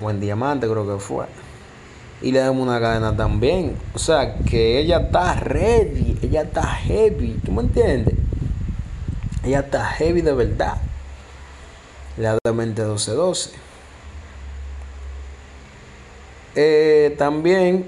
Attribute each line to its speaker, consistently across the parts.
Speaker 1: Buen diamante creo que fue. Y le damos una cadena también. O sea, que ella está ready. Ella está heavy. ¿Tú me entiendes? Ella está heavy de verdad. Le da 20-12-12. Eh, también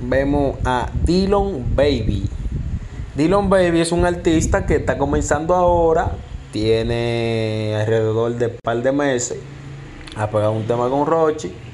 Speaker 1: vemos a Dylan Baby. Dylan Baby es un artista que está comenzando ahora. Tiene alrededor de un par de meses a un tema con Rochi.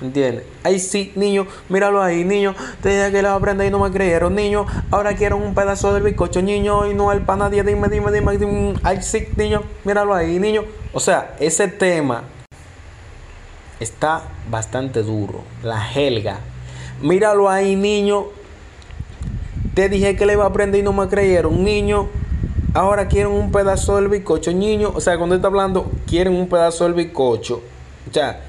Speaker 1: ¿Entiendes? Ay, sí, niño, míralo ahí, niño. Te dije que le va a aprender y no me creyeron, niño. Ahora quiero un pedazo del bizcocho, niño, y no el pan nadie. Dime, dime, dime, dime. Ay, sí, niño, míralo ahí, niño. O sea, ese tema está bastante duro. La helga. Míralo ahí, niño. Te dije que le iba a aprender y no me creyeron, niño. Ahora quieren un pedazo del bizcocho, niño. O sea, cuando está hablando, quieren un pedazo del bizcocho. O sea,